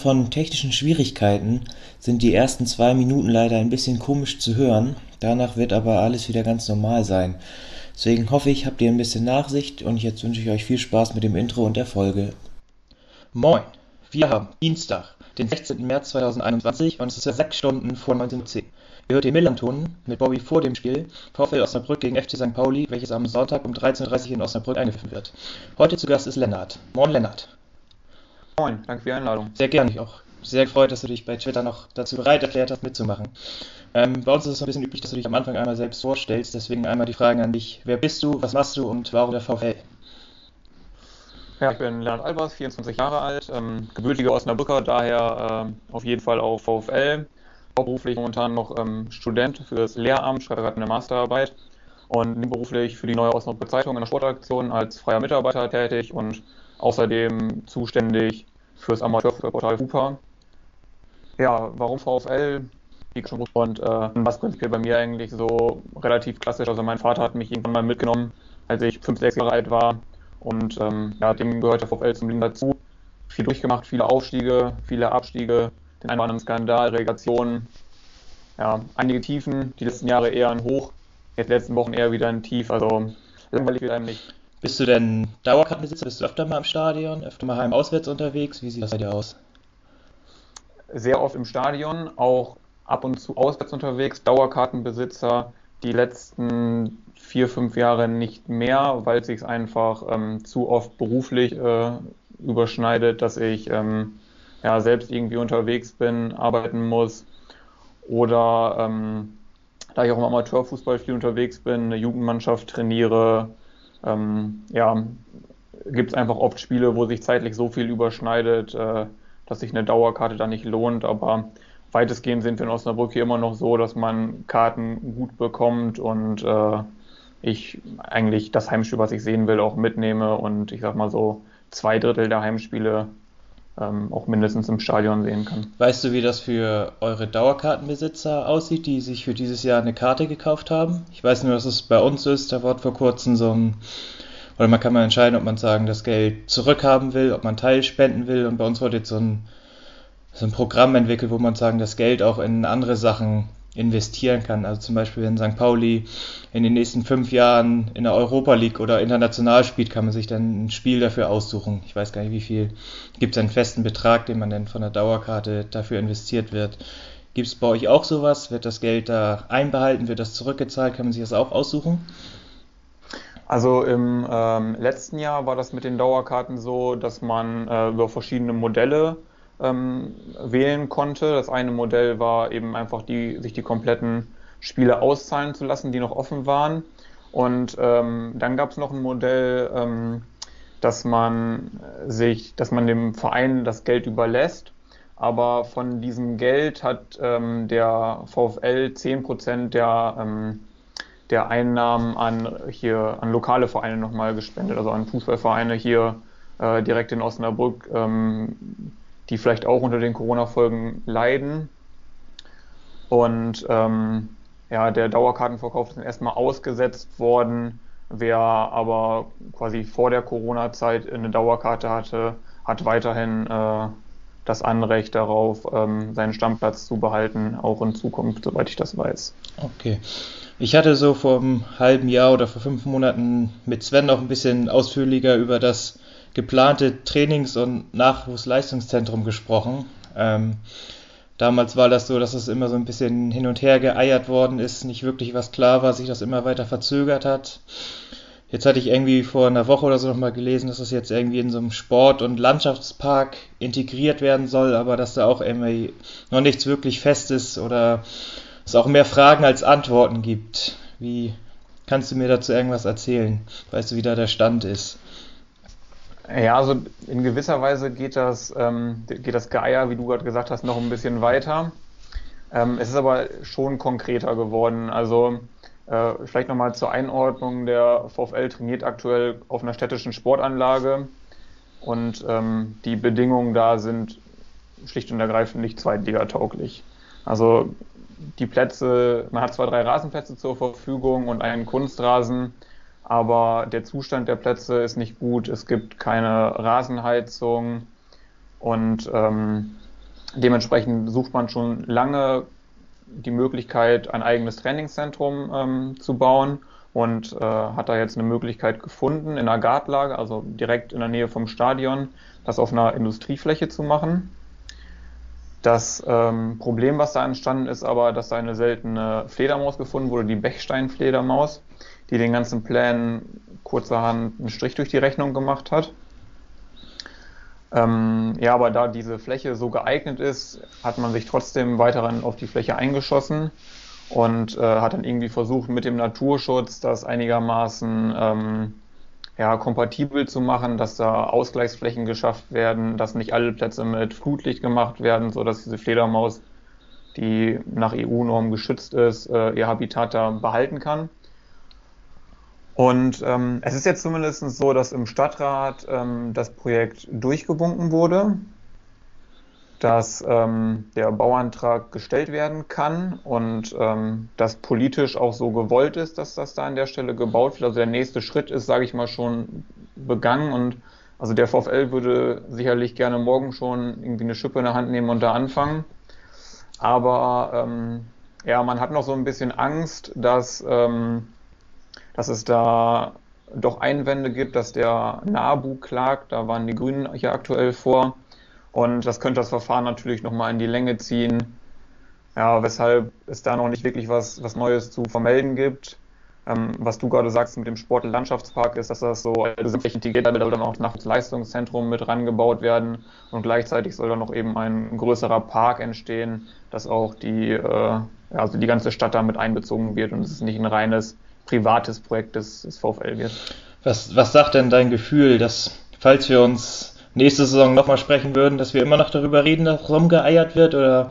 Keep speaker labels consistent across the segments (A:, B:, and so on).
A: von technischen Schwierigkeiten sind die ersten zwei Minuten leider ein bisschen komisch zu hören, danach wird aber alles wieder ganz normal sein. Deswegen hoffe ich, habt ihr ein bisschen Nachsicht und jetzt wünsche ich euch viel Spaß mit dem Intro und der Folge.
B: Moin! Wir haben Dienstag, den 16. März 2021 und es ist ja sechs Stunden vor 19.10 Uhr. Ihr hört den Millanton mit Bobby vor dem Spiel VfL Osnabrück gegen FC St. Pauli, welches am Sonntag um 13.30 Uhr in Osnabrück eingepfiffen wird. Heute zu Gast ist Lennart. Moin Lennart.
C: Moin, danke für die Einladung.
B: Sehr gerne, ich auch sehr gefreut, dass du dich bei Twitter noch dazu bereit erklärt hast, mitzumachen. Ähm, bei uns ist es ein bisschen üblich, dass du dich am Anfang einmal selbst vorstellst, deswegen einmal die Fragen an dich. Wer bist du, was machst du und warum der VfL?
C: Ja, ich bin Lennart Albers, 24 Jahre alt, ähm, gebürtiger Osnabrücker, daher äh, auf jeden Fall auch VfL. Hauptberuflich momentan noch ähm, Student für das Lehramt, schreibe gerade eine Masterarbeit und nebenberuflich für die neue Osnabrücker Zeitung in der Sportaktion als freier Mitarbeiter tätig und außerdem zuständig fürs Amateurfußballportal Hupa. Ja, warum VfL? Und äh, was prinzipiell bei mir eigentlich so relativ klassisch. Also mein Vater hat mich irgendwann mal mitgenommen, als ich fünf, sechs Jahre alt war. Und ähm, ja, dem gehört der VfL zum Leben dazu. Viel durchgemacht, viele Aufstiege, viele Abstiege, den einen oder Skandal, Relegationen. Ja, einige Tiefen, die letzten Jahre eher ein Hoch, jetzt letzten Wochen eher wieder ein Tief. Also langweilig wird einem nicht.
B: Bist du denn Dauerkartenbesitzer? Bist du öfter mal im Stadion, öfter mal heim auswärts unterwegs? Wie sieht das bei dir aus?
C: Sehr oft im Stadion, auch ab und zu auswärts unterwegs. Dauerkartenbesitzer die letzten vier, fünf Jahre nicht mehr, weil es sich einfach ähm, zu oft beruflich äh, überschneidet, dass ich ähm, ja, selbst irgendwie unterwegs bin, arbeiten muss oder ähm, da ich auch im Amateurfußball viel unterwegs bin, eine Jugendmannschaft trainiere, ähm, ja, gibt es einfach oft Spiele, wo sich zeitlich so viel überschneidet, äh, dass sich eine Dauerkarte da nicht lohnt. Aber weitestgehend sind wir in Osnabrück hier immer noch so, dass man Karten gut bekommt und äh, ich eigentlich das Heimspiel, was ich sehen will, auch mitnehme und ich sag mal so zwei Drittel der Heimspiele ähm, auch mindestens im Stadion sehen kann.
B: Weißt du, wie das für eure Dauerkartenbesitzer aussieht, die sich für dieses Jahr eine Karte gekauft haben? Ich weiß nur, dass es bei uns ist. Da war vor kurzem so ein, oder man kann mal entscheiden, ob man sagen, das Geld zurückhaben will, ob man Teil spenden will. Und bei uns wurde jetzt so ein, so ein Programm entwickelt, wo man sagen, das Geld auch in andere Sachen investieren kann. Also zum Beispiel, wenn St. Pauli in den nächsten fünf Jahren in der Europa League oder international spielt, kann man sich dann ein Spiel dafür aussuchen. Ich weiß gar nicht, wie viel. Gibt es einen festen Betrag, den man dann von der Dauerkarte dafür investiert wird? Gibt es bei euch auch sowas? Wird das Geld da einbehalten? Wird das zurückgezahlt? Kann man sich das auch aussuchen?
C: Also im ähm, letzten Jahr war das mit den Dauerkarten so, dass man äh, über verschiedene Modelle ähm, wählen konnte. Das eine Modell war eben einfach die, sich die kompletten Spiele auszahlen zu lassen, die noch offen waren. Und ähm, dann gab es noch ein Modell, ähm, dass man sich, dass man dem Verein das Geld überlässt. Aber von diesem Geld hat ähm, der VfL 10% der, ähm, der Einnahmen an, hier, an lokale Vereine nochmal gespendet, also an Fußballvereine hier äh, direkt in Osnabrück, ähm, die vielleicht auch unter den Corona-Folgen leiden. Und ähm, ja, der Dauerkartenverkauf ist erstmal ausgesetzt worden. Wer aber quasi vor der Corona-Zeit eine Dauerkarte hatte, hat weiterhin äh, das Anrecht darauf, ähm, seinen Stammplatz zu behalten, auch in Zukunft, soweit ich das weiß.
B: Okay. Ich hatte so vor einem halben Jahr oder vor fünf Monaten mit Sven noch ein bisschen ausführlicher über das geplante Trainings- und Nachwuchsleistungszentrum gesprochen. Ähm, damals war das so, dass es immer so ein bisschen hin und her geeiert worden ist, nicht wirklich was klar war, sich das immer weiter verzögert hat. Jetzt hatte ich irgendwie vor einer Woche oder so nochmal gelesen, dass das jetzt irgendwie in so einem Sport- und Landschaftspark integriert werden soll, aber dass da auch irgendwie noch nichts wirklich fest ist oder es auch mehr Fragen als Antworten gibt. Wie kannst du mir dazu irgendwas erzählen? Weißt du, wie da der Stand ist?
C: Ja, also in gewisser Weise geht das, ähm, geht das Geier, wie du gerade gesagt hast, noch ein bisschen weiter. Ähm, es ist aber schon konkreter geworden. Also äh, vielleicht nochmal zur Einordnung. Der VfL trainiert aktuell auf einer städtischen Sportanlage und ähm, die Bedingungen da sind schlicht und ergreifend nicht zweitligatauglich. Also die Plätze, man hat zwar drei Rasenplätze zur Verfügung und einen Kunstrasen, aber der Zustand der Plätze ist nicht gut. Es gibt keine Rasenheizung und ähm, dementsprechend sucht man schon lange die Möglichkeit, ein eigenes Trainingszentrum ähm, zu bauen und äh, hat da jetzt eine Möglichkeit gefunden, in einer Gartlage, also direkt in der Nähe vom Stadion, das auf einer Industriefläche zu machen. Das ähm, Problem, was da entstanden ist, aber, dass da eine seltene Fledermaus gefunden wurde, die Bechstein-Fledermaus, die den ganzen Plänen kurzerhand einen Strich durch die Rechnung gemacht hat. Ähm, ja, aber da diese Fläche so geeignet ist, hat man sich trotzdem weiterhin auf die Fläche eingeschossen und äh, hat dann irgendwie versucht, mit dem Naturschutz das einigermaßen ähm, ja, kompatibel zu machen, dass da Ausgleichsflächen geschafft werden, dass nicht alle Plätze mit Flutlicht gemacht werden, so dass diese Fledermaus, die nach EU-Norm geschützt ist, äh, ihr Habitat da behalten kann. Und ähm, es ist jetzt zumindest so, dass im Stadtrat ähm, das Projekt durchgewunken wurde dass ähm, der Bauantrag gestellt werden kann und ähm, dass politisch auch so gewollt ist, dass das da an der Stelle gebaut wird. Also der nächste Schritt ist, sage ich mal, schon begangen und also der VfL würde sicherlich gerne morgen schon irgendwie eine Schippe in der Hand nehmen und da anfangen. Aber ähm, ja, man hat noch so ein bisschen Angst, dass, ähm, dass es da doch Einwände gibt, dass der NABU klagt. Da waren die Grünen hier aktuell vor und das könnte das Verfahren natürlich nochmal in die Länge ziehen. Ja, weshalb es da noch nicht wirklich was, was Neues zu vermelden gibt. Ähm, was du gerade sagst mit dem Sportlandschaftspark ist, dass das so also integriert wird, da soll dann auch das Leistungszentrum mit rangebaut werden und gleichzeitig soll dann noch eben ein größerer Park entstehen, dass auch die, äh, also die ganze Stadt damit einbezogen wird und es ist nicht ein reines privates Projekt des, des VfL wird.
B: Was, was sagt denn dein Gefühl, dass falls wir uns nächste Saison nochmal sprechen würden, dass wir immer noch darüber reden, dass rumgeeiert wird? Oder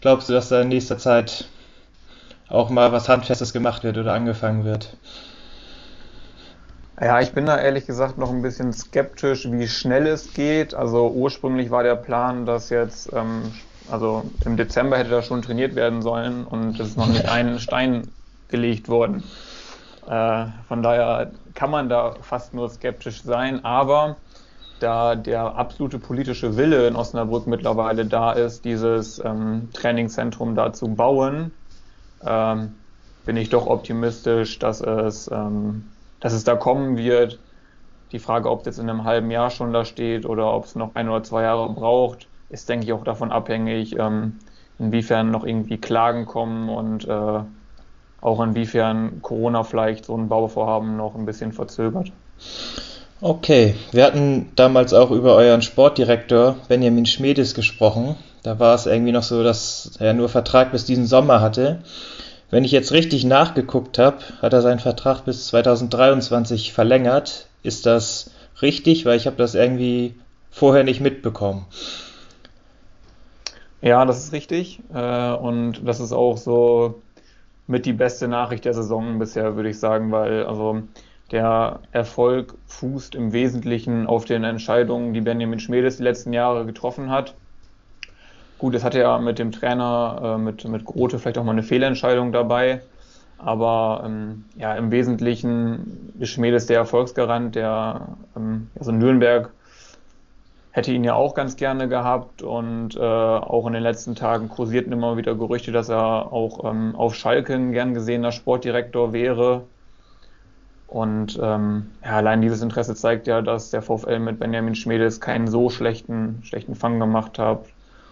B: glaubst du, dass da in nächster Zeit auch mal was Handfestes gemacht wird oder angefangen wird?
C: Ja, ich bin da ehrlich gesagt noch ein bisschen skeptisch, wie schnell es geht. Also ursprünglich war der Plan, dass jetzt, ähm, also im Dezember hätte da schon trainiert werden sollen und es ist noch nicht ein Stein gelegt worden. Äh, von daher kann man da fast nur skeptisch sein, aber da der absolute politische Wille in Osnabrück mittlerweile da ist, dieses ähm, Trainingszentrum da zu bauen, ähm, bin ich doch optimistisch, dass es, ähm, dass es da kommen wird. Die Frage, ob es jetzt in einem halben Jahr schon da steht oder ob es noch ein oder zwei Jahre braucht, ist, denke ich, auch davon abhängig, ähm, inwiefern noch irgendwie Klagen kommen und äh, auch inwiefern Corona vielleicht so ein Bauvorhaben noch ein bisschen verzögert.
B: Okay, wir hatten damals auch über euren Sportdirektor Benjamin Schmedes gesprochen. Da war es irgendwie noch so, dass er nur Vertrag bis diesen Sommer hatte. Wenn ich jetzt richtig nachgeguckt habe, hat er seinen Vertrag bis 2023 verlängert. Ist das richtig? Weil ich habe das irgendwie vorher nicht mitbekommen.
C: Ja, das ist richtig. Äh, und das ist auch so mit die beste Nachricht der Saison bisher, würde ich sagen, weil also der Erfolg fußt im Wesentlichen auf den Entscheidungen, die Benjamin Schmedes die letzten Jahre getroffen hat. Gut, es hatte ja mit dem Trainer, äh, mit, mit Grote vielleicht auch mal eine Fehlentscheidung dabei. Aber ähm, ja, im Wesentlichen ist Schmedes der Erfolgsgarant, der ähm, also Nürnberg hätte ihn ja auch ganz gerne gehabt und äh, auch in den letzten Tagen kursierten immer wieder Gerüchte, dass er auch ähm, auf Schalke ein gern gesehener Sportdirektor wäre. Und ähm, ja, allein dieses Interesse zeigt ja, dass der VfL mit Benjamin Schmedes keinen so schlechten, schlechten Fang gemacht hat.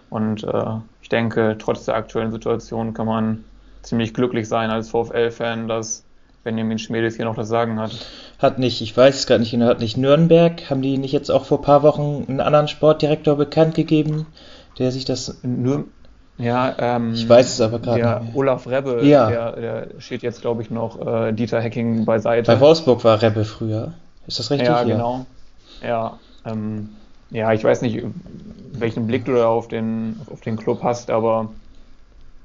C: Und äh, ich denke, trotz der aktuellen Situation kann man ziemlich glücklich sein als VfL-Fan, dass Benjamin Schmedes hier noch das Sagen hat.
B: Hat nicht, ich weiß es gerade nicht genau, hat nicht Nürnberg, haben die nicht jetzt auch vor ein paar Wochen einen anderen Sportdirektor bekannt gegeben, der sich das.
C: Nür ja, ähm,
B: ich weiß es aber gerade
C: Der nicht mehr. Olaf Rebbe, ja. der, der steht jetzt, glaube ich, noch äh, Dieter Hecking beiseite.
B: Bei Wolfsburg war Rebbe früher. Ist das richtig?
C: Ja, ja. genau. Ja, ähm, ja, ich weiß nicht, welchen Blick du da auf den, auf den Club hast, aber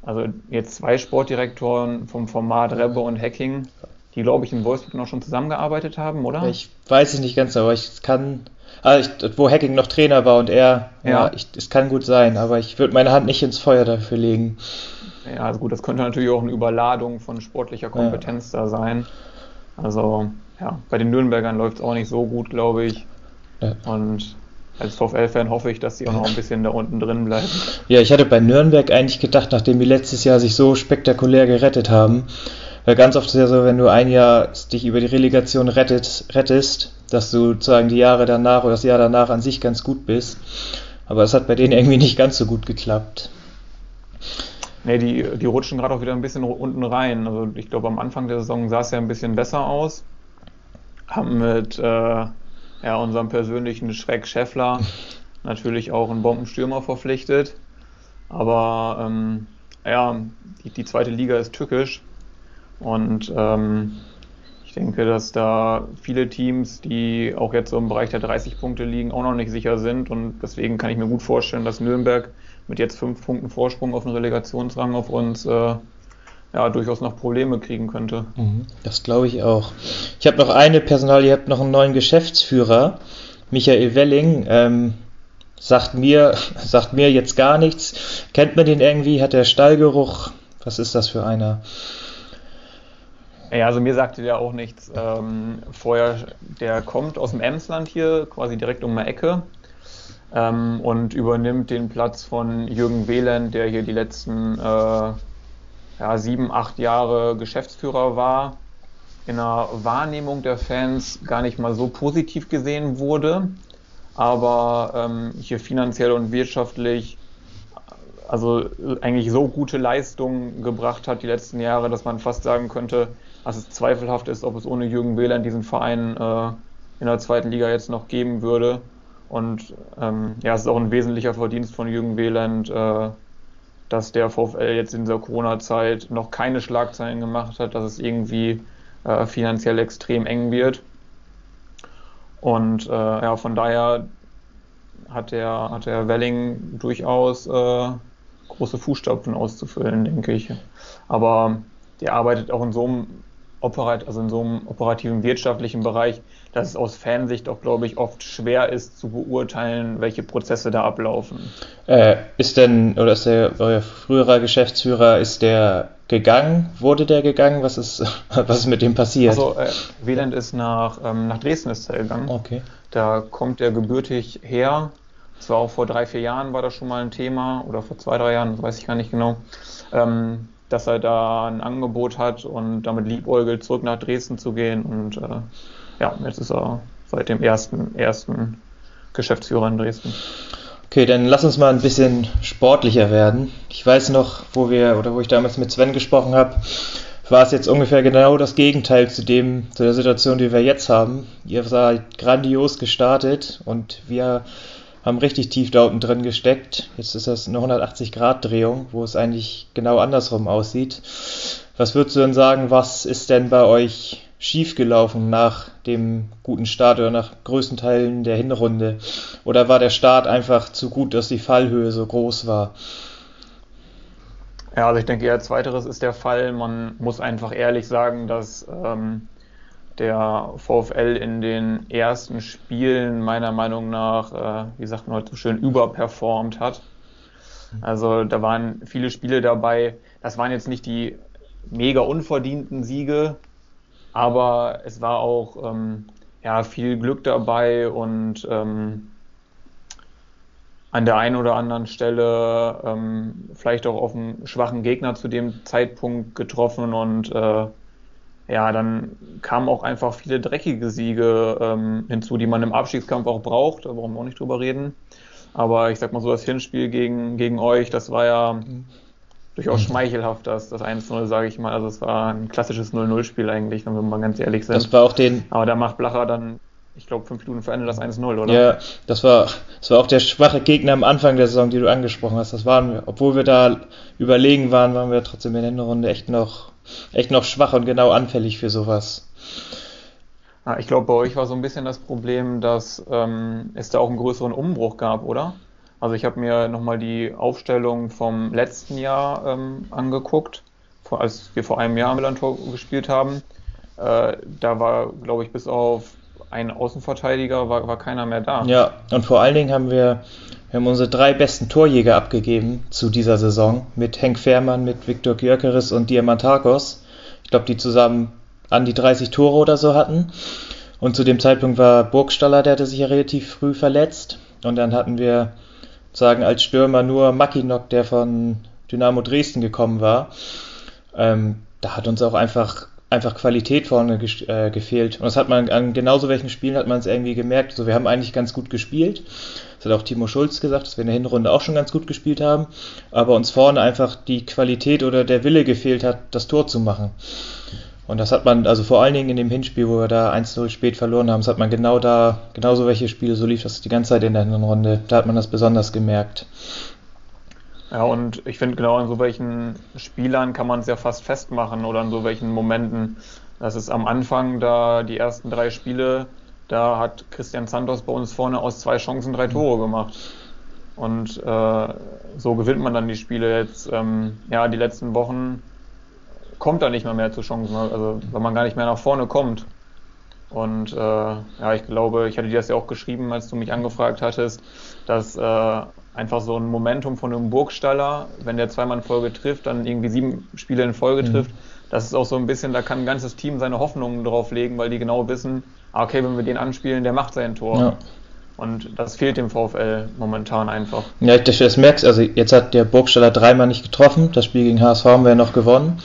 C: also jetzt zwei Sportdirektoren vom Format Rebbe und Hacking die, glaube ich, in Wolfsburg noch schon zusammengearbeitet haben, oder?
B: Ich weiß es nicht ganz, aber ich kann. Ah, ich, wo Hacking noch Trainer war und er, ja, es kann gut sein, aber ich würde meine Hand nicht ins Feuer dafür legen.
C: Ja, also gut, das könnte natürlich auch eine Überladung von sportlicher Kompetenz ja. da sein. Also, ja, bei den Nürnbergern läuft es auch nicht so gut, glaube ich. Ja. Und als VfL-Fan hoffe ich, dass sie auch noch ein bisschen da unten drin bleiben.
B: Ja, ich hatte bei Nürnberg eigentlich gedacht, nachdem die letztes Jahr sich so spektakulär gerettet haben, weil ganz oft ist es ja so, wenn du ein Jahr dich über die Relegation rettet, rettest, dass du sozusagen die Jahre danach oder das Jahr danach an sich ganz gut bist. Aber es hat bei denen irgendwie nicht ganz so gut geklappt.
C: Nee, die, die rutschen gerade auch wieder ein bisschen unten rein. Also ich glaube, am Anfang der Saison sah es ja ein bisschen besser aus. Haben mit äh, ja, unserem persönlichen Schreck Scheffler natürlich auch einen Bombenstürmer verpflichtet. Aber ähm, ja, die, die, zweite Liga ist tückisch und ähm, ich denke, dass da viele Teams, die auch jetzt so im Bereich der 30 Punkte liegen, auch noch nicht sicher sind und deswegen kann ich mir gut vorstellen, dass Nürnberg mit jetzt fünf Punkten Vorsprung auf den Relegationsrang auf uns äh, ja, durchaus noch Probleme kriegen könnte.
B: Mhm. Das glaube ich auch. Ich habe noch eine Personal, ihr habt noch einen neuen Geschäftsführer, Michael Welling. Ähm, sagt mir, sagt mir jetzt gar nichts. Kennt man den irgendwie? Hat der Stallgeruch? Was ist das für einer?
C: Ja, also mir sagte der auch nichts. Ähm, vorher, der kommt aus dem Emsland hier, quasi direkt um die Ecke. Ähm, und übernimmt den Platz von Jürgen Wehland, der hier die letzten äh, ja, sieben, acht Jahre Geschäftsführer war, in der Wahrnehmung der Fans gar nicht mal so positiv gesehen wurde, aber ähm, hier finanziell und wirtschaftlich also eigentlich so gute Leistungen gebracht hat die letzten Jahre, dass man fast sagen könnte, dass es zweifelhaft ist, ob es ohne Jürgen Behler diesen Verein äh, in der zweiten Liga jetzt noch geben würde. Und ähm, ja, es ist auch ein wesentlicher Verdienst von Jürgen Wieland, äh, dass der VfL jetzt in dieser Corona-Zeit noch keine Schlagzeilen gemacht hat, dass es irgendwie äh, finanziell extrem eng wird. Und äh, ja, von daher hat der, hat der Welling durchaus äh, große Fußstapfen auszufüllen, denke ich. Aber der arbeitet auch in so einem operat also in so einem operativen wirtschaftlichen Bereich, dass es aus Fansicht auch, glaube ich, oft schwer ist zu beurteilen, welche Prozesse da ablaufen.
B: Äh, ist denn, oder ist der euer früherer Geschäftsführer, ist der gegangen? Wurde der gegangen? Was ist, was ist mit dem passiert?
C: Also, äh, Wieland ist nach, ähm, nach Dresden ist er gegangen.
B: Okay.
C: Da kommt er gebürtig her. Das war auch vor drei, vier Jahren war das schon mal ein Thema oder vor zwei, drei Jahren, das weiß ich gar nicht genau. Ähm, dass er da ein Angebot hat und damit liebäugelt, zurück nach Dresden zu gehen. Und äh, ja, jetzt ist er seit dem ersten, ersten Geschäftsführer in Dresden.
B: Okay, dann lass uns mal ein bisschen sportlicher werden. Ich weiß noch, wo wir oder wo ich damals mit Sven gesprochen habe, war es jetzt ungefähr genau das Gegenteil zu dem, zu der Situation, die wir jetzt haben. Ihr seid grandios gestartet und wir haben richtig tief da unten drin gesteckt. Jetzt ist das eine 180-Grad-Drehung, wo es eigentlich genau andersrum aussieht. Was würdest du denn sagen, was ist denn bei euch schiefgelaufen nach dem guten Start oder nach größten Teilen der Hinrunde? Oder war der Start einfach zu gut, dass die Fallhöhe so groß war?
C: Ja, also ich denke eher zweiteres ist der Fall. Man muss einfach ehrlich sagen, dass ähm, der VfL in den ersten Spielen meiner Meinung nach, äh, wie sagt man heute so schön, überperformt hat. Also da waren viele Spiele dabei. Das waren jetzt nicht die mega unverdienten Siege, aber es war auch ähm, ja, viel Glück dabei und ähm, an der einen oder anderen Stelle ähm, vielleicht auch auf einen schwachen Gegner zu dem Zeitpunkt getroffen und äh, ja, dann kamen auch einfach viele dreckige Siege ähm, hinzu, die man im Abstiegskampf auch braucht, da brauchen wir auch nicht drüber reden. Aber ich sag mal so, das Hinspiel gegen, gegen euch, das war ja mhm. Durchaus schmeichelhaft, das, das 1-0, sage ich mal. Also es war ein klassisches 0-0-Spiel eigentlich, wenn wir mal ganz ehrlich sind.
B: Das war auch den.
C: Aber da macht Blacher dann, ich glaube, fünf Minuten vor Ende das 1-0, oder?
B: Ja, das war, das war auch der schwache Gegner am Anfang der Saison, die du angesprochen hast. Das waren wir, obwohl wir da überlegen waren, waren wir trotzdem in der Hinrunde echt noch echt noch schwach und genau anfällig für sowas.
C: Ich glaube, bei euch war so ein bisschen das Problem, dass ähm, es da auch einen größeren Umbruch gab, oder? Also ich habe mir nochmal die Aufstellung vom letzten Jahr ähm, angeguckt, als wir vor einem Jahr Millantor gespielt haben. äh, da war, glaube ich, bis auf einen Außenverteidiger war, war keiner mehr da.
B: Ja, und vor allen Dingen haben wir, wir haben unsere drei besten Torjäger abgegeben zu dieser Saison mit Henk Fährmann, mit Viktor Gyökeres und Diamantakos. Ich glaube, die zusammen an die 30 Tore oder so hatten. Und zu dem Zeitpunkt war Burgstaller, der hatte sich ja relativ früh verletzt. Und dann hatten wir sagen als Stürmer nur Makinok, der von Dynamo Dresden gekommen war. Ähm, da hat uns auch einfach einfach Qualität vorne äh, gefehlt. Und das hat man an genauso welchen Spielen hat man es irgendwie gemerkt. Also wir haben eigentlich ganz gut gespielt. Das hat auch Timo Schulz gesagt, dass wir in der Hinrunde auch schon ganz gut gespielt haben. Aber uns vorne einfach die Qualität oder der Wille gefehlt hat, das Tor zu machen. Und das hat man, also vor allen Dingen in dem Hinspiel, wo wir da 1-0 spät verloren haben, das hat man genau da, genauso welche Spiele, so lief das die ganze Zeit in der Hinrunde. Da hat man das besonders gemerkt.
C: Ja, und ich finde genau an so welchen Spielern kann man es ja fast festmachen oder an so welchen Momenten. Das ist am Anfang da die ersten drei Spiele, da hat Christian Santos bei uns vorne aus zwei Chancen drei Tore gemacht. Und äh, so gewinnt man dann die Spiele jetzt. Ähm, ja, die letzten Wochen kommt da nicht mehr mehr zu Chancen, also wenn man gar nicht mehr nach vorne kommt. Und äh, ja, ich glaube, ich hatte dir das ja auch geschrieben, als du mich angefragt hattest, dass äh, einfach so ein Momentum von einem Burgstaller, wenn der zweimal in Folge trifft, dann irgendwie sieben Spiele in Folge mhm. trifft, das ist auch so ein bisschen, da kann ein ganzes Team seine Hoffnungen drauf legen, weil die genau wissen, ah, okay, wenn wir den anspielen, der macht sein Tor. Ja. Und das fehlt dem VfL momentan einfach.
B: Ja, das, das merkst also jetzt hat der Burgstaller dreimal nicht getroffen, das Spiel gegen HSV haben wir ja noch gewonnen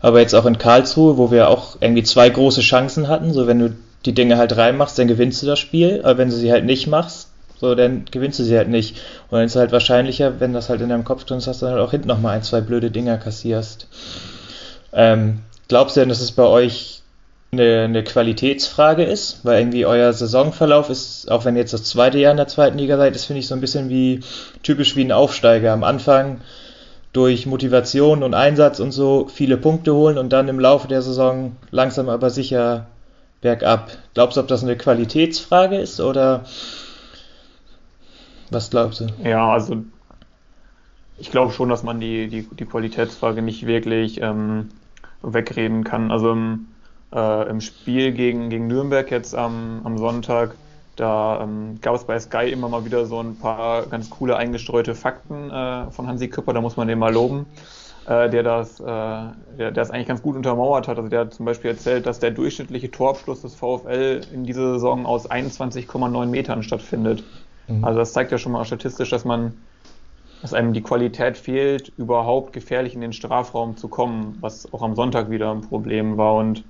B: aber jetzt auch in Karlsruhe, wo wir auch irgendwie zwei große Chancen hatten, so wenn du die Dinge halt reinmachst, dann gewinnst du das Spiel, aber wenn du sie halt nicht machst, so dann gewinnst du sie halt nicht. Und dann ist es halt wahrscheinlicher, wenn das halt in deinem Kopf drin ist, dass du dann halt auch hinten nochmal ein, zwei blöde Dinger kassierst. Ähm, glaubst du denn, dass es bei euch eine, eine, Qualitätsfrage ist? Weil irgendwie euer Saisonverlauf ist, auch wenn ihr jetzt das zweite Jahr in der zweiten Liga seid, ist, finde ich, so ein bisschen wie typisch wie ein Aufsteiger. Am Anfang durch Motivation und Einsatz und so viele Punkte holen und dann im Laufe der Saison langsam aber sicher bergab. Glaubst du, ob das eine Qualitätsfrage ist oder was glaubst du?
C: Ja, also ich glaube schon, dass man die, die, die Qualitätsfrage nicht wirklich ähm, wegreden kann. Also im, äh, im Spiel gegen, gegen Nürnberg jetzt am, am Sonntag da ähm, gab es bei Sky immer mal wieder so ein paar ganz coole eingestreute Fakten äh, von Hansi Küpper, da muss man den mal loben, äh, der das, äh, der, der das eigentlich ganz gut untermauert hat. Also der hat zum Beispiel erzählt, dass der durchschnittliche Torabschluss des VfL in dieser Saison aus 21,9 Metern stattfindet. Mhm. Also das zeigt ja schon mal statistisch, dass man, dass einem die Qualität fehlt, überhaupt gefährlich in den Strafraum zu kommen, was auch am Sonntag wieder ein Problem war und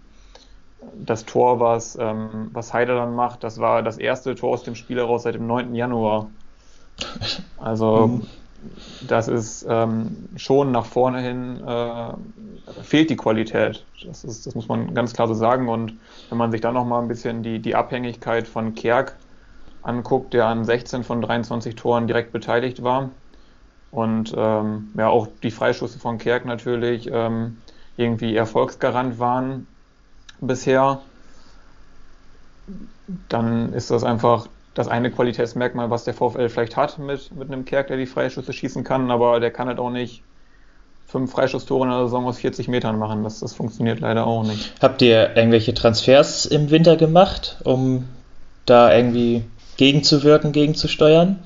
C: das Tor, was, ähm, was Heider dann macht, das war das erste Tor aus dem Spiel heraus seit dem 9. Januar. Also mhm. das ist ähm, schon nach vorne hin äh, fehlt die Qualität. Das, ist, das muss man ganz klar so sagen. Und wenn man sich dann nochmal ein bisschen die, die Abhängigkeit von Kerk anguckt, der an 16 von 23 Toren direkt beteiligt war. Und ähm, ja, auch die Freischüsse von Kerk natürlich ähm, irgendwie Erfolgsgarant waren bisher, dann ist das einfach das eine Qualitätsmerkmal, was der VfL vielleicht hat mit, mit einem Kerk, der die Freischüsse schießen kann, aber der kann halt auch nicht fünf Freischusstore in der Saison aus 40 Metern machen. Das, das funktioniert leider auch nicht.
B: Habt ihr irgendwelche Transfers im Winter gemacht, um da irgendwie gegenzuwirken, gegenzusteuern?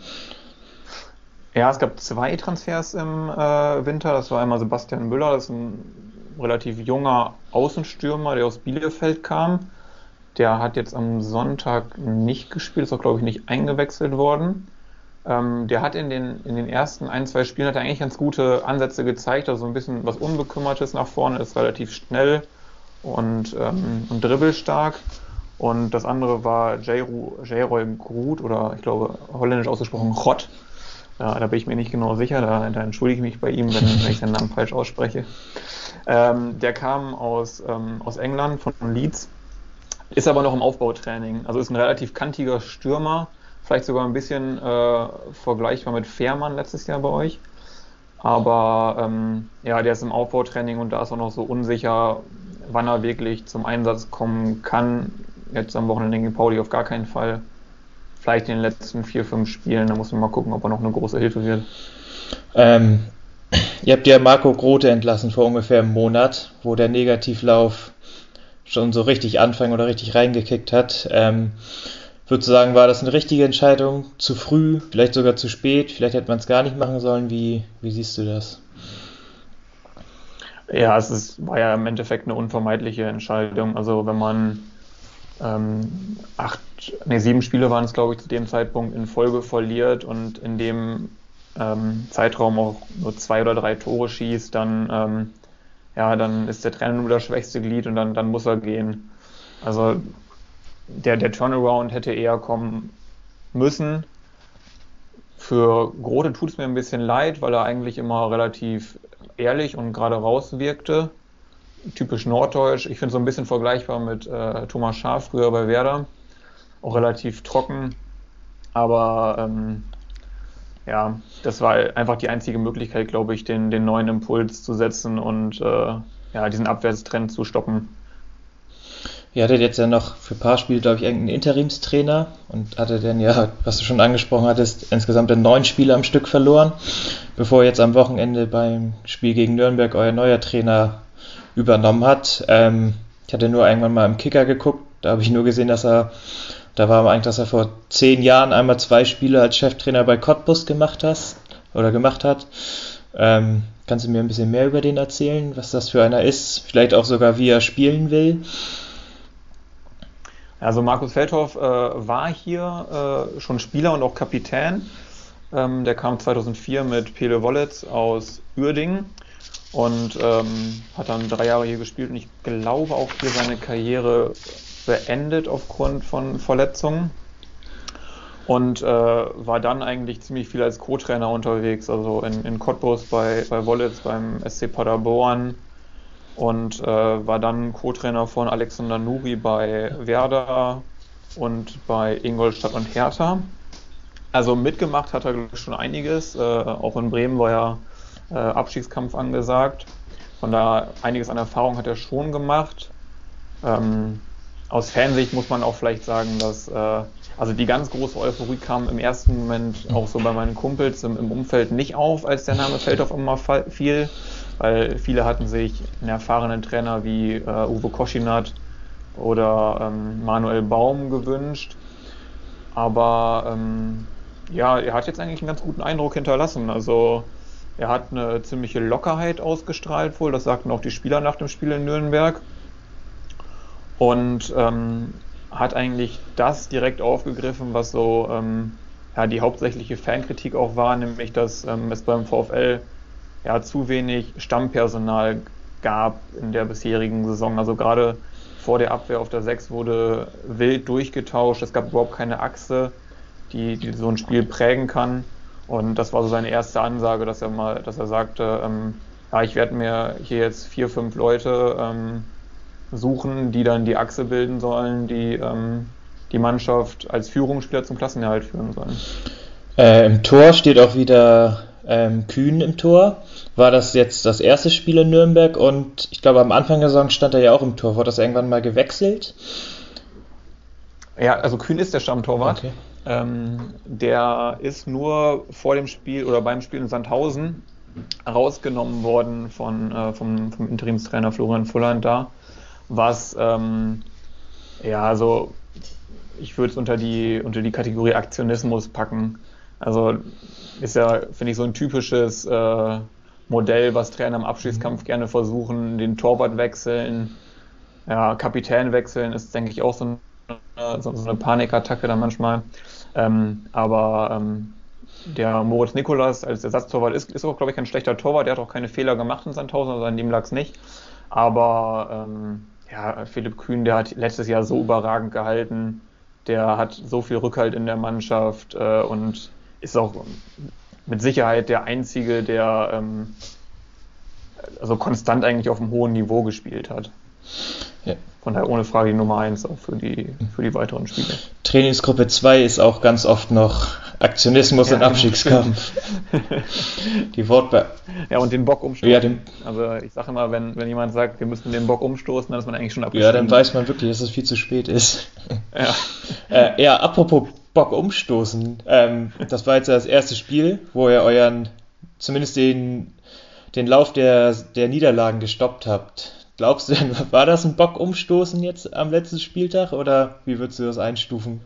C: Ja, es gab zwei Transfers im äh, Winter. Das war einmal Sebastian Müller, das ist ein relativ junger Außenstürmer, der aus Bielefeld kam. Der hat jetzt am Sonntag nicht gespielt, ist auch, glaube ich, nicht eingewechselt worden. Ähm, der hat in den, in den ersten ein, zwei Spielen hat er eigentlich ganz gute Ansätze gezeigt, also ein bisschen was Unbekümmertes nach vorne, ist relativ schnell und, ähm, und dribbelstark. Und das andere war J-Roy Groot oder ich glaube holländisch ausgesprochen Rott. Ja, da bin ich mir nicht genau sicher, da, da entschuldige ich mich bei ihm, wenn, wenn ich seinen Namen falsch ausspreche. Ähm, der kam aus, ähm, aus England, von Leeds, ist aber noch im Aufbautraining. Also ist ein relativ kantiger Stürmer, vielleicht sogar ein bisschen äh, vergleichbar mit Fährmann letztes Jahr bei euch. Aber ähm, ja, der ist im Aufbautraining und da ist auch noch so unsicher, wann er wirklich zum Einsatz kommen kann. Jetzt am Wochenende gegen Pauli auf gar keinen Fall. Vielleicht in den letzten vier, fünf Spielen, da muss man mal gucken, ob er noch eine große Hilfe wird.
B: Ähm, Ihr habt ja Marco Grote entlassen vor ungefähr einem Monat, wo der Negativlauf schon so richtig anfangen oder richtig reingekickt hat. Ähm, würde sagen, war das eine richtige Entscheidung? Zu früh, vielleicht sogar zu spät, vielleicht hätte man es gar nicht machen sollen. Wie, wie siehst du das?
C: Ja, es ist, war ja im Endeffekt eine unvermeidliche Entscheidung. Also wenn man ähm, acht, nee, sieben Spiele waren es, glaube ich, zu dem Zeitpunkt in Folge verliert und in dem ähm, Zeitraum auch nur zwei oder drei Tore schießt, dann, ähm, ja, dann ist der Trainer nur das schwächste Glied und dann, dann muss er gehen. Also der, der Turnaround hätte eher kommen müssen. Für Grote tut es mir ein bisschen leid, weil er eigentlich immer relativ ehrlich und gerade raus wirkte. Typisch norddeutsch. Ich finde es so ein bisschen vergleichbar mit äh, Thomas Schaaf früher bei Werder. Auch relativ trocken. Aber ähm, ja, das war einfach die einzige Möglichkeit, glaube ich, den, den neuen Impuls zu setzen und äh, ja, diesen Abwärtstrend zu stoppen.
B: Ihr hattet jetzt ja noch für ein paar Spiele, glaube ich, irgendeinen Interimstrainer und hatte dann ja, was du schon angesprochen hattest, insgesamt neun Spiele am Stück verloren, bevor jetzt am Wochenende beim Spiel gegen Nürnberg euer neuer Trainer übernommen hat. Ähm, ich hatte nur irgendwann mal im Kicker geguckt, da habe ich nur gesehen, dass er, da war eigentlich, dass er vor zehn Jahren einmal zwei Spiele als Cheftrainer bei Cottbus gemacht hat oder gemacht hat. Ähm, kannst du mir ein bisschen mehr über den erzählen, was das für einer ist? Vielleicht auch sogar, wie er spielen will?
C: Also Markus Feldhoff äh, war hier äh, schon Spieler und auch Kapitän. Ähm, der kam 2004 mit Pele Wollitz aus Uerdingen und ähm, hat dann drei Jahre hier gespielt und ich glaube auch hier seine Karriere beendet aufgrund von Verletzungen und äh, war dann eigentlich ziemlich viel als Co-Trainer unterwegs, also in, in Cottbus bei, bei Wollitz, beim SC Paderborn, und äh, war dann Co-Trainer von Alexander Nuri bei Werder und bei Ingolstadt und Hertha. Also mitgemacht hat er schon einiges. Äh, auch in Bremen war ja äh, Abstiegskampf angesagt. Von da einiges an Erfahrung hat er schon gemacht. Ähm, aus Fansicht muss man auch vielleicht sagen, dass äh, also die ganz große Euphorie kam im ersten Moment auch so bei meinen Kumpels im, im Umfeld nicht auf, als der Name Feldhoff immer fiel weil viele hatten sich einen erfahrenen Trainer wie äh, Uwe Koschinat oder ähm, Manuel Baum gewünscht. Aber ähm, ja, er hat jetzt eigentlich einen ganz guten Eindruck hinterlassen. Also er hat eine ziemliche Lockerheit ausgestrahlt wohl, das sagten auch die Spieler nach dem Spiel in Nürnberg. Und ähm, hat eigentlich das direkt aufgegriffen, was so ähm, ja, die hauptsächliche Fankritik auch war, nämlich dass ähm, es beim VfL ja, zu wenig Stammpersonal gab in der bisherigen Saison. Also gerade vor der Abwehr auf der 6 wurde wild durchgetauscht. Es gab überhaupt keine Achse, die, die so ein Spiel prägen kann. Und das war so seine erste Ansage, dass er mal, dass er sagte, ähm, ja, ich werde mir hier jetzt vier, fünf Leute ähm, suchen, die dann die Achse bilden sollen, die ähm, die Mannschaft als Führungsspieler zum Klassenerhalt führen sollen.
B: Äh, Im Tor steht auch wieder ähm, Kühn im Tor. War das jetzt das erste Spiel in Nürnberg und ich glaube am Anfang der Saison stand er ja auch im Tor. Wurde das irgendwann mal gewechselt?
C: Ja, also Kühn ist der Stammtorwart. Okay. Ähm, der ist nur vor dem Spiel oder beim Spiel in Sandhausen rausgenommen worden von, äh, vom, vom Interimstrainer Florian Fulland da, was ähm, ja, also ich würde es unter die, unter die Kategorie Aktionismus packen. Also ist ja, finde ich, so ein typisches äh, Modell, was Trainer im Abschießkampf mhm. gerne versuchen, den Torwart wechseln, ja, Kapitän wechseln, ist, denke ich, auch so eine, so eine Panikattacke dann manchmal. Ähm, aber ähm, der Moritz Nikolas als Ersatztorwart ist, ist auch, glaube ich, ein schlechter Torwart. Der hat auch keine Fehler gemacht in Sandhausen, also an dem lag es nicht. Aber ähm, ja, Philipp Kühn, der hat letztes Jahr so überragend gehalten. Der hat so viel Rückhalt in der Mannschaft äh, und ist auch mit Sicherheit der einzige, der ähm, also konstant eigentlich auf einem hohen Niveau gespielt hat. Ja. Von daher ohne Frage die Nummer 1 auch für die, für die weiteren Spiele.
B: Trainingsgruppe 2 ist auch ganz oft noch Aktionismus ja, und Abstiegskampf.
C: die Wortbe Ja, und den Bock umstoßen. Ja, den also ich sage immer, wenn, wenn jemand sagt, wir müssen den Bock umstoßen, dann ist man eigentlich schon
B: abgestiegen. Ja, dann weiß man wirklich, dass es viel zu spät ist. Ja, äh, ja apropos Bock umstoßen. Ähm, das war jetzt das erste Spiel, wo ihr euren, zumindest den, den Lauf der, der Niederlagen gestoppt habt. Glaubst du denn, war das ein Bock-Umstoßen jetzt am letzten Spieltag oder wie würdest du das einstufen?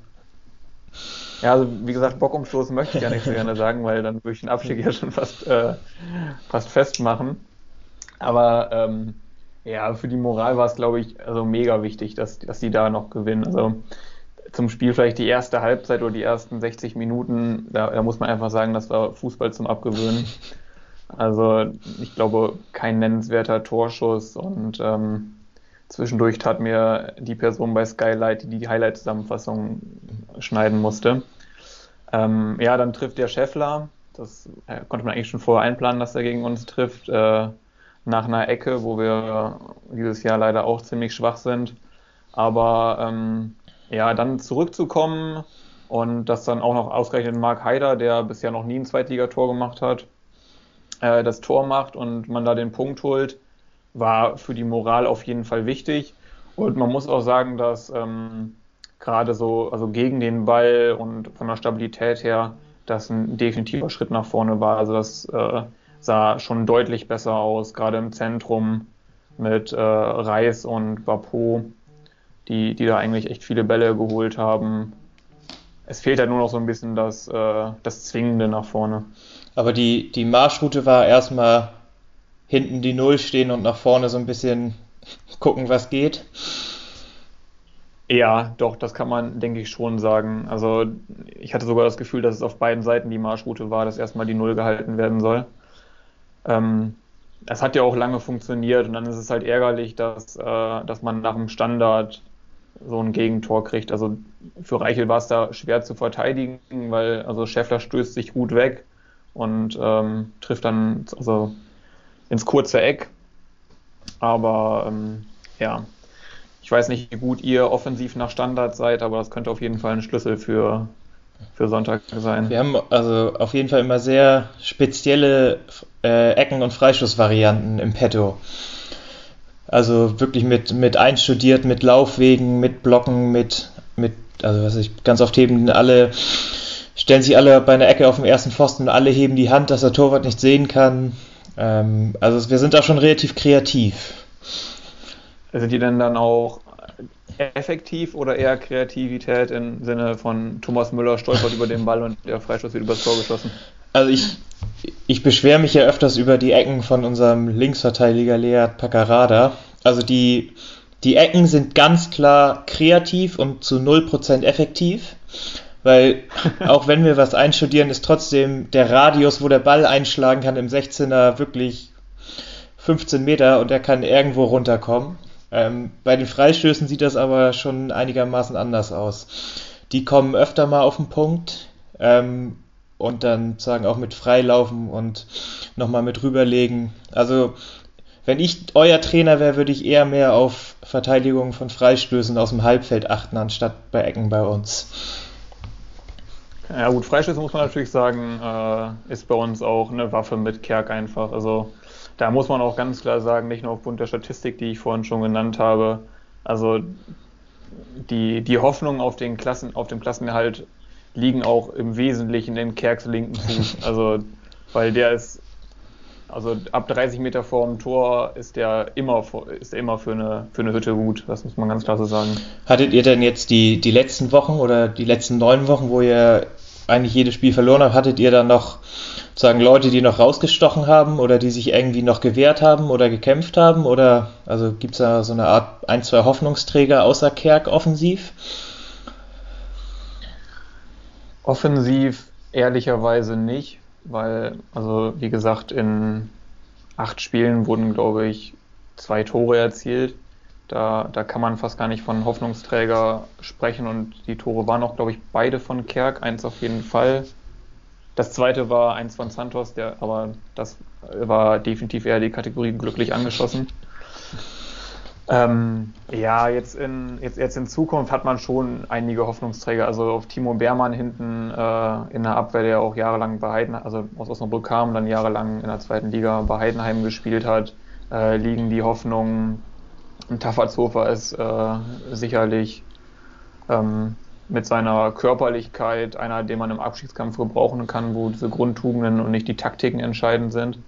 C: Ja, also wie gesagt, Bock umstoßen möchte ich ja nicht so gerne sagen, weil dann würde ich den Abstieg ja schon fast, äh, fast festmachen. Aber ähm, ja, für die Moral war es, glaube ich, also mega wichtig, dass, dass die da noch gewinnen. Also zum Spiel vielleicht die erste Halbzeit oder die ersten 60 Minuten, da, da muss man einfach sagen, das war Fußball zum Abgewöhnen. Also ich glaube, kein nennenswerter Torschuss und ähm, zwischendurch tat mir die Person bei Skylight, die die Highlight-Zusammenfassung schneiden musste. Ähm, ja, dann trifft der Scheffler. Das äh, konnte man eigentlich schon vorher einplanen, dass er gegen uns trifft. Äh, nach einer Ecke, wo wir dieses Jahr leider auch ziemlich schwach sind. Aber ähm, ja, dann zurückzukommen und das dann auch noch ausgerechnet Mark Haider, der bisher noch nie ein Zweitligator gemacht hat, äh, das Tor macht und man da den Punkt holt, war für die Moral auf jeden Fall wichtig. Und man muss auch sagen, dass ähm, gerade so, also gegen den Ball und von der Stabilität her, das ein definitiver Schritt nach vorne war. Also das äh, sah schon deutlich besser aus, gerade im Zentrum mit äh, Reis und Bapo, die, die da eigentlich echt viele Bälle geholt haben. Es fehlt ja nur noch so ein bisschen das, äh, das Zwingende nach vorne.
B: Aber die, die Marschroute war erstmal hinten die Null stehen und nach vorne so ein bisschen gucken, was geht.
C: Ja, doch, das kann man, denke ich, schon sagen. Also ich hatte sogar das Gefühl, dass es auf beiden Seiten die Marschroute war, dass erstmal die Null gehalten werden soll. Ähm, es hat ja auch lange funktioniert und dann ist es halt ärgerlich, dass, äh, dass man nach dem Standard so ein Gegentor kriegt. Also für Reichel war es da schwer zu verteidigen, weil also Schäffler stößt sich gut weg und ähm, trifft dann also ins kurze Eck. Aber ähm, ja, ich weiß nicht, wie gut ihr offensiv nach Standard seid, aber das könnte auf jeden Fall ein Schlüssel für, für Sonntag sein.
B: Wir haben also auf jeden Fall immer sehr spezielle äh, Ecken- und Freischussvarianten im Petto. Also wirklich mit, mit einstudiert, mit Laufwegen, mit Blocken, mit, mit, also was ich ganz oft heben alle, stellen sich alle bei einer Ecke auf dem ersten Pfosten und alle heben die Hand, dass der Torwart nicht sehen kann. Ähm, also wir sind da schon relativ kreativ.
C: Sind die denn dann auch effektiv oder eher Kreativität im Sinne von Thomas Müller stolpert über den Ball und der Freischuss wird übers Tor geschossen?
B: Also ich, ich beschwere mich ja öfters über die Ecken von unserem Linksverteidiger Lea Paccarada. Also die, die Ecken sind ganz klar kreativ und zu 0% effektiv. Weil auch wenn wir was einstudieren, ist trotzdem der Radius, wo der Ball einschlagen kann im 16er wirklich 15 Meter und er kann irgendwo runterkommen. Ähm, bei den Freistößen sieht das aber schon einigermaßen anders aus. Die kommen öfter mal auf den Punkt ähm, und dann sagen auch mit Freilaufen und nochmal mit rüberlegen. Also wenn ich euer Trainer wäre, würde ich eher mehr auf Verteidigung von Freistößen aus dem Halbfeld achten, anstatt bei Ecken bei uns.
C: Ja gut, Freistöße muss man natürlich sagen, äh, ist bei uns auch eine Waffe mit Kerk einfach. Also da muss man auch ganz klar sagen, nicht nur aufgrund der Statistik, die ich vorhin schon genannt habe, also die, die Hoffnungen auf den, Klassen, auf den Klassenerhalt liegen auch im Wesentlichen in Kerks linken Fuß. Also, weil der ist, also ab 30 Meter vor dem Tor ist der immer, ist der immer für, eine, für eine Hütte gut. Das muss man ganz klar so sagen.
B: Hattet ihr denn jetzt die, die letzten Wochen oder die letzten neun Wochen, wo ihr eigentlich jedes Spiel verloren habt, hattet ihr dann noch sagen Leute, die noch rausgestochen haben oder die sich irgendwie noch gewehrt haben oder gekämpft haben? Oder also gibt es da so eine Art ein, zwei Hoffnungsträger außer Kerk offensiv?
C: Offensiv ehrlicherweise nicht, weil, also wie gesagt, in acht Spielen wurden, glaube ich, zwei Tore erzielt. Da, da kann man fast gar nicht von Hoffnungsträger sprechen und die Tore waren auch, glaube ich, beide von Kerk, eins auf jeden Fall. Das zweite war eins von Santos, der, aber das war definitiv eher die Kategorie glücklich angeschossen. Ähm, ja, jetzt in, jetzt, jetzt in Zukunft hat man schon einige Hoffnungsträger. Also auf Timo Beermann hinten äh, in der Abwehr, der auch jahrelang bei Heidenheim, also aus Osnabrück kam, dann jahrelang in der zweiten Liga bei Heidenheim gespielt hat, äh, liegen die Hoffnungen. Tafazhofer ist äh, sicherlich ähm, mit seiner Körperlichkeit einer, den man im Abstiegskampf gebrauchen kann, wo diese Grundtugenden und nicht die Taktiken entscheidend sind.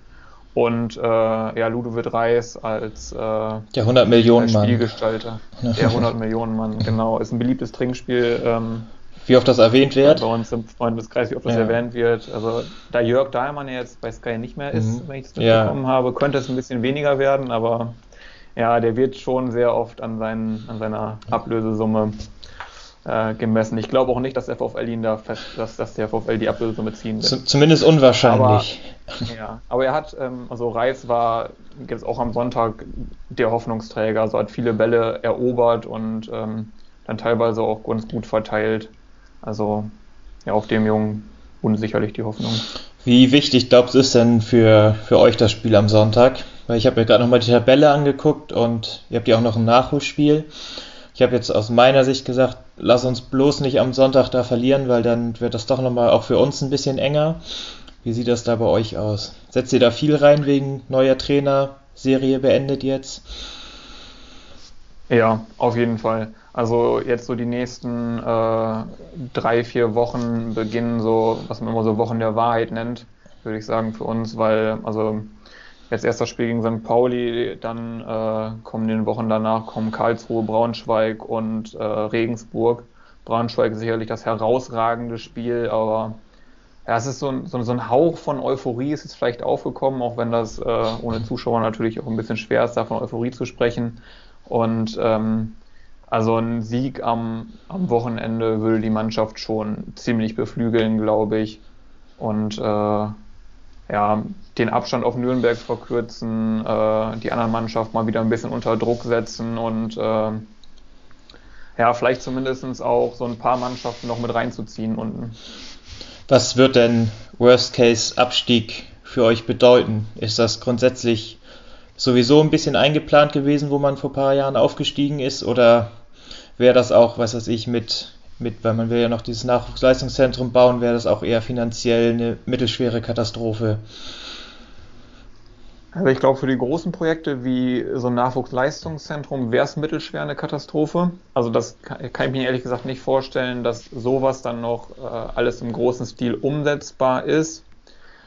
C: und äh, ja, Ludovic Reis als äh, der
B: 100 Millionen Mann.
C: Spielgestalter. Der 100 Millionen Mann, genau. Ist ein beliebtes Trinkspiel. Ähm,
B: wie oft das erwähnt wird?
C: Bei uns im Freundeskreis, wie oft das ja. erwähnt wird. Also, da Jörg Dahlmann ja jetzt bei Sky nicht mehr ist, mhm. wenn ich es mitbekommen ja. habe, könnte es ein bisschen weniger werden, aber ja, der wird schon sehr oft an, seinen, an seiner Ablösesumme äh, gemessen. Ich glaube auch nicht, dass der VfL ihn da fest, dass, dass der VfL die Ablösesumme ziehen
B: wird. Zumindest unwahrscheinlich.
C: Aber, ja, aber er hat, ähm, also Reis war jetzt auch am Sonntag der Hoffnungsträger, also hat viele Bälle erobert und ähm, dann teilweise auch ganz gut verteilt. Also ja, auf dem Jungen unsicherlich die Hoffnung.
B: Wie wichtig glaubst du ist denn für, für euch das Spiel am Sonntag? Weil ich habe mir gerade nochmal die Tabelle angeguckt und ihr habt ja auch noch ein Nachholspiel. Ich habe jetzt aus meiner Sicht gesagt, lass uns bloß nicht am Sonntag da verlieren, weil dann wird das doch nochmal auch für uns ein bisschen enger. Wie sieht das da bei euch aus? Setzt ihr da viel rein wegen neuer Trainer? Serie beendet jetzt?
C: Ja, auf jeden Fall. Also jetzt so die nächsten äh, drei, vier Wochen beginnen so, was man immer so Wochen der Wahrheit nennt, würde ich sagen für uns, weil also Jetzt erst das Spiel gegen St. Pauli, dann äh, kommen in den Wochen danach kommen Karlsruhe, Braunschweig und äh, Regensburg. Braunschweig ist sicherlich das herausragende Spiel, aber ja, es ist so ein, so, so ein Hauch von Euphorie ist jetzt vielleicht aufgekommen, auch wenn das äh, ohne Zuschauer natürlich auch ein bisschen schwer ist, da von Euphorie zu sprechen. Und ähm, also ein Sieg am, am Wochenende würde die Mannschaft schon ziemlich beflügeln, glaube ich. Und äh, ja, den Abstand auf Nürnberg verkürzen, äh, die anderen Mannschaft mal wieder ein bisschen unter Druck setzen und äh, ja, vielleicht zumindest auch so ein paar Mannschaften noch mit reinzuziehen unten.
B: Was wird denn Worst Case Abstieg für euch bedeuten? Ist das grundsätzlich sowieso ein bisschen eingeplant gewesen, wo man vor ein paar Jahren aufgestiegen ist? Oder wäre das auch, was weiß ich, mit mit, weil man will ja noch dieses Nachwuchsleistungszentrum bauen, wäre das auch eher finanziell eine mittelschwere Katastrophe.
C: Also ich glaube, für die großen Projekte wie so ein Nachwuchsleistungszentrum wäre es mittelschwer eine Katastrophe. Also das kann, ich mir ehrlich gesagt nicht vorstellen, dass sowas dann noch äh, alles im großen Stil umsetzbar ist.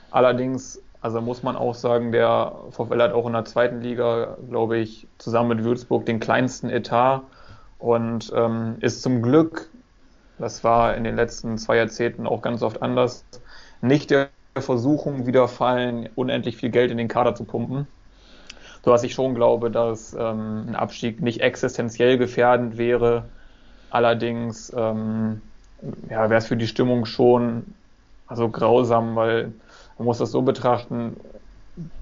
C: Allerdings, also muss man auch sagen, der VfL hat auch in der zweiten Liga, glaube ich, zusammen mit Würzburg den kleinsten Etat und ähm, ist zum Glück das war in den letzten zwei Jahrzehnten auch ganz oft anders. Nicht der Versuchung widerfallen, unendlich viel Geld in den Kader zu pumpen. So dass ich schon glaube, dass ähm, ein Abstieg nicht existenziell gefährdend wäre. Allerdings ähm, ja, wäre es für die Stimmung schon also grausam, weil man muss das so betrachten,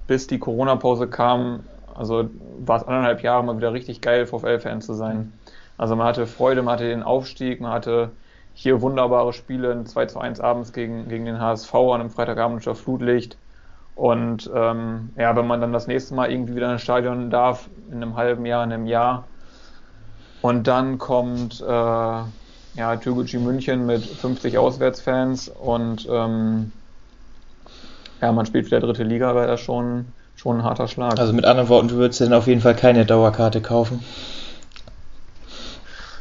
C: bis die Corona-Pause kam, also war es anderthalb Jahre mal wieder richtig geil, VfL-Fan zu sein. Also man hatte Freude, man hatte den Aufstieg, man hatte hier wunderbare Spiele, ein 2 zu 1 abends gegen, gegen den HSV an einem Freitagabend unter Flutlicht. Und ähm, ja, wenn man dann das nächste Mal irgendwie wieder ins Stadion darf, in einem halben Jahr, in einem Jahr, und dann kommt äh, ja, Türgucci München mit 50 Auswärtsfans und ähm, ja, man spielt wieder dritte Liga, wäre das schon, schon ein harter Schlag.
B: Also mit anderen Worten, du würdest dann auf jeden Fall keine Dauerkarte kaufen.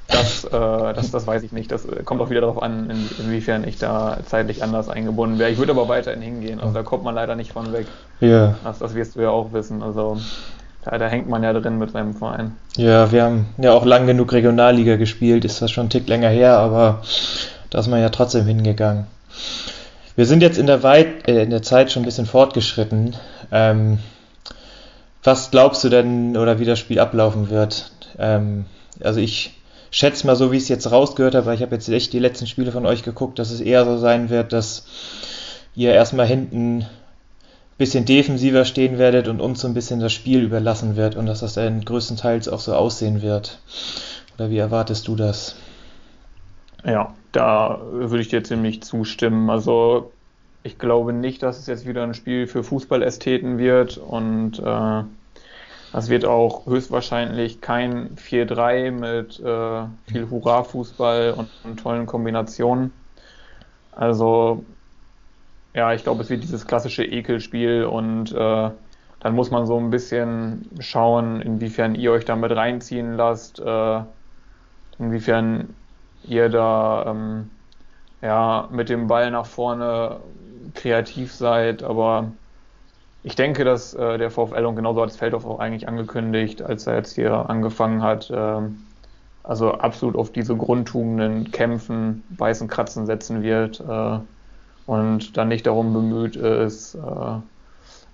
C: Das, äh, das, das weiß ich nicht. Das äh, kommt auch wieder darauf an, in, inwiefern ich da zeitlich anders eingebunden wäre. Ich würde aber weiterhin hingehen. Also da kommt man leider nicht von weg.
B: Ja.
C: Das, das wirst du ja auch wissen. Also da, da, hängt man ja drin mit seinem Verein.
B: Ja, wir haben ja auch lang genug Regionalliga gespielt. Ist das schon einen Tick länger her, aber da ist man ja trotzdem hingegangen. Wir sind jetzt in der, Weit äh, in der Zeit schon ein bisschen fortgeschritten. Ähm, was glaubst du denn oder wie das Spiel ablaufen wird? Ähm, also ich schätze mal so, wie es jetzt rausgehört habe, weil ich habe jetzt echt die letzten Spiele von euch geguckt, dass es eher so sein wird, dass ihr erstmal hinten ein bisschen defensiver stehen werdet und uns so ein bisschen das Spiel überlassen wird und dass das dann größtenteils auch so aussehen wird. Oder wie erwartest du das?
C: Ja, da würde ich dir ziemlich zustimmen. Also ich glaube nicht, dass es jetzt wieder ein Spiel für Fußballästheten wird und äh, das wird auch höchstwahrscheinlich kein 4-3 mit äh, viel Hurra-Fußball und, und, tollen Kombinationen. Also, ja, ich glaube, es wird dieses klassische Ekelspiel und äh, dann muss man so ein bisschen schauen, inwiefern ihr euch damit reinziehen lasst, äh, inwiefern ihr da ähm, ja, mit dem Ball nach vorne kreativ seid, aber ich denke, dass äh, der VfL und genauso hat es Feldhoff auch eigentlich angekündigt, als er jetzt hier angefangen hat, äh, also absolut auf diese Grundtugenden kämpfen, beißen, kratzen setzen wird äh, und dann nicht darum bemüht ist, äh,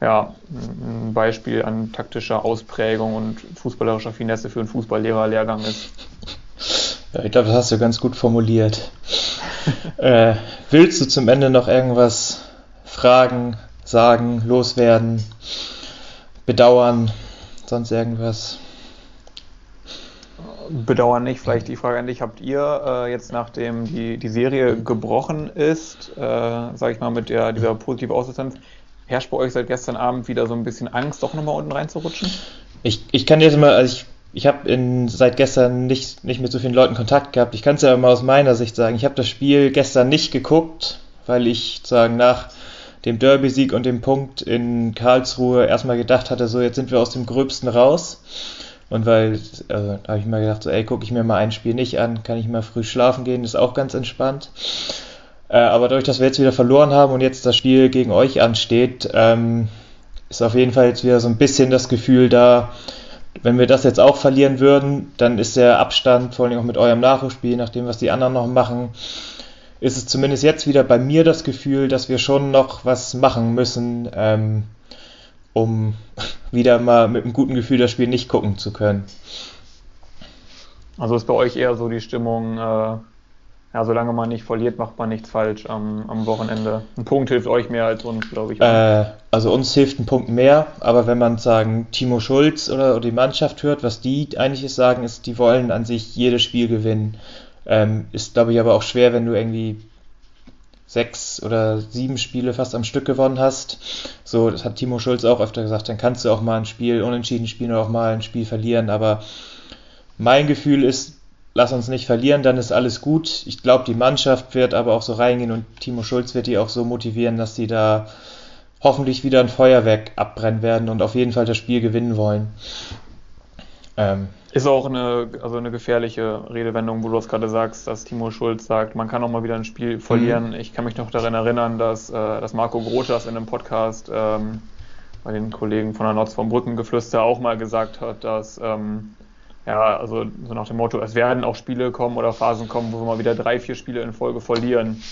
C: ja, ein Beispiel an taktischer Ausprägung und fußballerischer Finesse für einen Fußballlehrerlehrgang ist.
B: Ja, ich glaube, das hast du ganz gut formuliert. äh, willst du zum Ende noch irgendwas fragen, sagen, loswerden, bedauern, sonst irgendwas?
C: Bedauern nicht, vielleicht die Frage an dich, habt ihr äh, jetzt nachdem die, die Serie gebrochen ist, äh, sage ich mal mit der, dieser positiven Aussistenz, herrscht bei euch seit gestern Abend wieder so ein bisschen Angst, doch nochmal unten reinzurutschen?
B: Ich, ich kann jetzt mal, also ich, ich habe seit gestern nicht, nicht mit so vielen Leuten Kontakt gehabt. Ich kann es ja mal aus meiner Sicht sagen. Ich habe das Spiel gestern nicht geguckt, weil ich sagen nach dem Derby-Sieg und dem Punkt in Karlsruhe erstmal gedacht hatte, so jetzt sind wir aus dem Gröbsten raus. Und weil, also, da habe ich mir gedacht, so, ey, gucke ich mir mal ein Spiel nicht an, kann ich mal früh schlafen gehen, ist auch ganz entspannt. Äh, aber dadurch, dass wir jetzt wieder verloren haben und jetzt das Spiel gegen euch ansteht, ähm, ist auf jeden Fall jetzt wieder so ein bisschen das Gefühl da, wenn wir das jetzt auch verlieren würden, dann ist der Abstand, vor allem auch mit eurem Nachholspiel, nach dem, was die anderen noch machen, ist es zumindest jetzt wieder bei mir das Gefühl, dass wir schon noch was machen müssen, ähm, um wieder mal mit einem guten Gefühl das Spiel nicht gucken zu können.
C: Also ist bei euch eher so die Stimmung, äh, ja, solange man nicht verliert, macht man nichts falsch am, am Wochenende. Ein Punkt hilft euch mehr als uns, glaube ich.
B: Äh, also uns hilft ein Punkt mehr, aber wenn man sagen, Timo Schulz oder, oder die Mannschaft hört, was die eigentlich sagen, ist, die wollen an sich jedes Spiel gewinnen. Ähm, ist, glaube ich, aber auch schwer, wenn du irgendwie sechs oder sieben Spiele fast am Stück gewonnen hast. So, das hat Timo Schulz auch öfter gesagt, dann kannst du auch mal ein Spiel unentschieden spielen oder auch mal ein Spiel verlieren. Aber mein Gefühl ist, lass uns nicht verlieren, dann ist alles gut. Ich glaube, die Mannschaft wird aber auch so reingehen und Timo Schulz wird die auch so motivieren, dass sie da hoffentlich wieder ein Feuerwerk abbrennen werden und auf jeden Fall das Spiel gewinnen wollen.
C: Ähm, ist auch eine, also eine gefährliche Redewendung, wo du es gerade sagst, dass Timo Schulz sagt, man kann auch mal wieder ein Spiel verlieren. Mhm. Ich kann mich noch daran erinnern, dass, äh, dass Marco Grotas in einem Podcast ähm, bei den Kollegen von der Notz vom Brückengeflüster auch mal gesagt hat, dass ähm, ja, also so nach dem Motto, es werden auch Spiele kommen oder Phasen kommen, wo wir mal wieder drei, vier Spiele in Folge verlieren.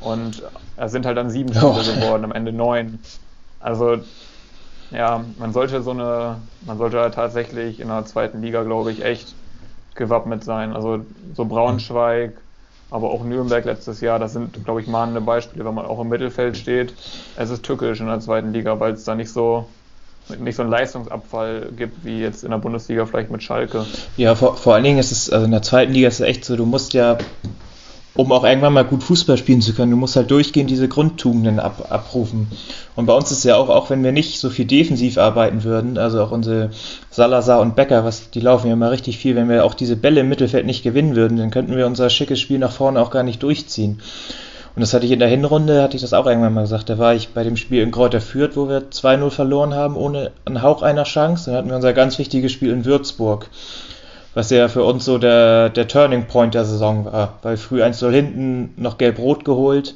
C: Und es sind halt dann sieben Spiele oh. geworden, am Ende neun. Also ja, man sollte so eine, man sollte halt tatsächlich in der zweiten Liga, glaube ich, echt gewappnet sein. Also so Braunschweig, aber auch Nürnberg letztes Jahr, das sind, glaube ich, mahnende Beispiele, wenn man auch im Mittelfeld steht. Es ist tückisch in der zweiten Liga, weil es da nicht so nicht so einen Leistungsabfall gibt wie jetzt in der Bundesliga vielleicht mit Schalke.
B: Ja, vor, vor allen Dingen ist es, also in der zweiten Liga ist es echt so, du musst ja um auch irgendwann mal gut Fußball spielen zu können. Du musst halt durchgehend diese Grundtugenden ab, abrufen. Und bei uns ist ja auch, auch wenn wir nicht so viel defensiv arbeiten würden, also auch unsere Salazar und Becker, was, die laufen ja immer richtig viel, wenn wir auch diese Bälle im Mittelfeld nicht gewinnen würden, dann könnten wir unser schickes Spiel nach vorne auch gar nicht durchziehen. Und das hatte ich in der Hinrunde, hatte ich das auch irgendwann mal gesagt, da war ich bei dem Spiel in Kräuter Fürth, wo wir 2-0 verloren haben, ohne einen Hauch einer Chance. Dann hatten wir unser ganz wichtiges Spiel in Würzburg was ja für uns so der, der Turning Point der Saison war, weil früh 1-0 hinten noch gelb-rot geholt.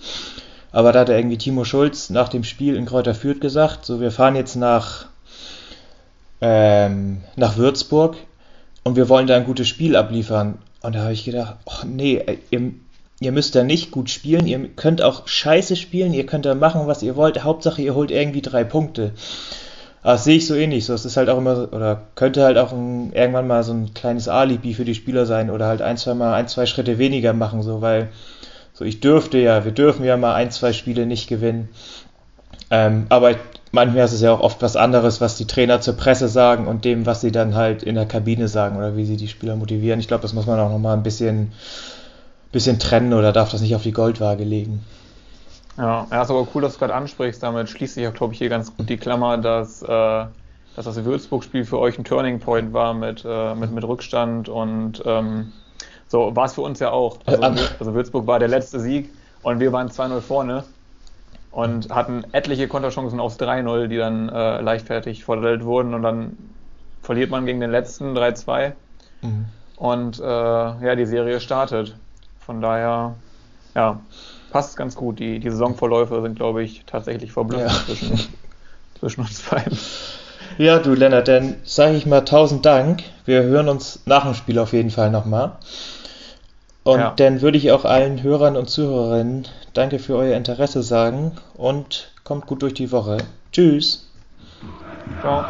B: Aber da hat er irgendwie Timo Schulz nach dem Spiel in Kräuter Fürth gesagt, so wir fahren jetzt nach, ähm, nach Würzburg und wir wollen da ein gutes Spiel abliefern. Und da habe ich gedacht, oh nee, ihr, ihr müsst da nicht gut spielen, ihr könnt auch scheiße spielen, ihr könnt da machen, was ihr wollt, Hauptsache ihr holt irgendwie drei Punkte. Das sehe ich so ähnlich. So, es ist halt auch immer, oder könnte halt auch ein, irgendwann mal so ein kleines Alibi für die Spieler sein oder halt ein, zwei Mal ein, zwei Schritte weniger machen, so, weil so ich dürfte ja, wir dürfen ja mal ein, zwei Spiele nicht gewinnen. Ähm, aber manchmal ist es ja auch oft was anderes, was die Trainer zur Presse sagen und dem, was sie dann halt in der Kabine sagen oder wie sie die Spieler motivieren. Ich glaube, das muss man auch nochmal ein bisschen, bisschen trennen oder darf das nicht auf die Goldwaage legen.
C: Ja, ja, ist aber cool, dass du gerade ansprichst. Damit schließt sich auch, glaube ich, hier ganz gut die Klammer, dass, äh, dass das Würzburg-Spiel für euch ein Turning Point war mit, äh, mit, mit Rückstand und ähm, so war es für uns ja auch. Also, also, Würzburg war der letzte Sieg und wir waren 2-0 vorne und hatten etliche Konterchancen aufs 3-0, die dann äh, leichtfertig verdelt wurden und dann verliert man gegen den letzten 3-2 mhm. und äh, ja, die Serie startet. Von daher, ja, passt ganz gut. Die, die Saisonverläufe sind, glaube ich, tatsächlich verblüffend ja. zwischen, zwischen uns beiden.
B: Ja, du Lennart, dann sage ich mal tausend Dank. Wir hören uns nach dem Spiel auf jeden Fall nochmal. Und ja. dann würde ich auch allen Hörern und Zuhörerinnen danke für euer Interesse sagen und kommt gut durch die Woche. Tschüss. Ciao.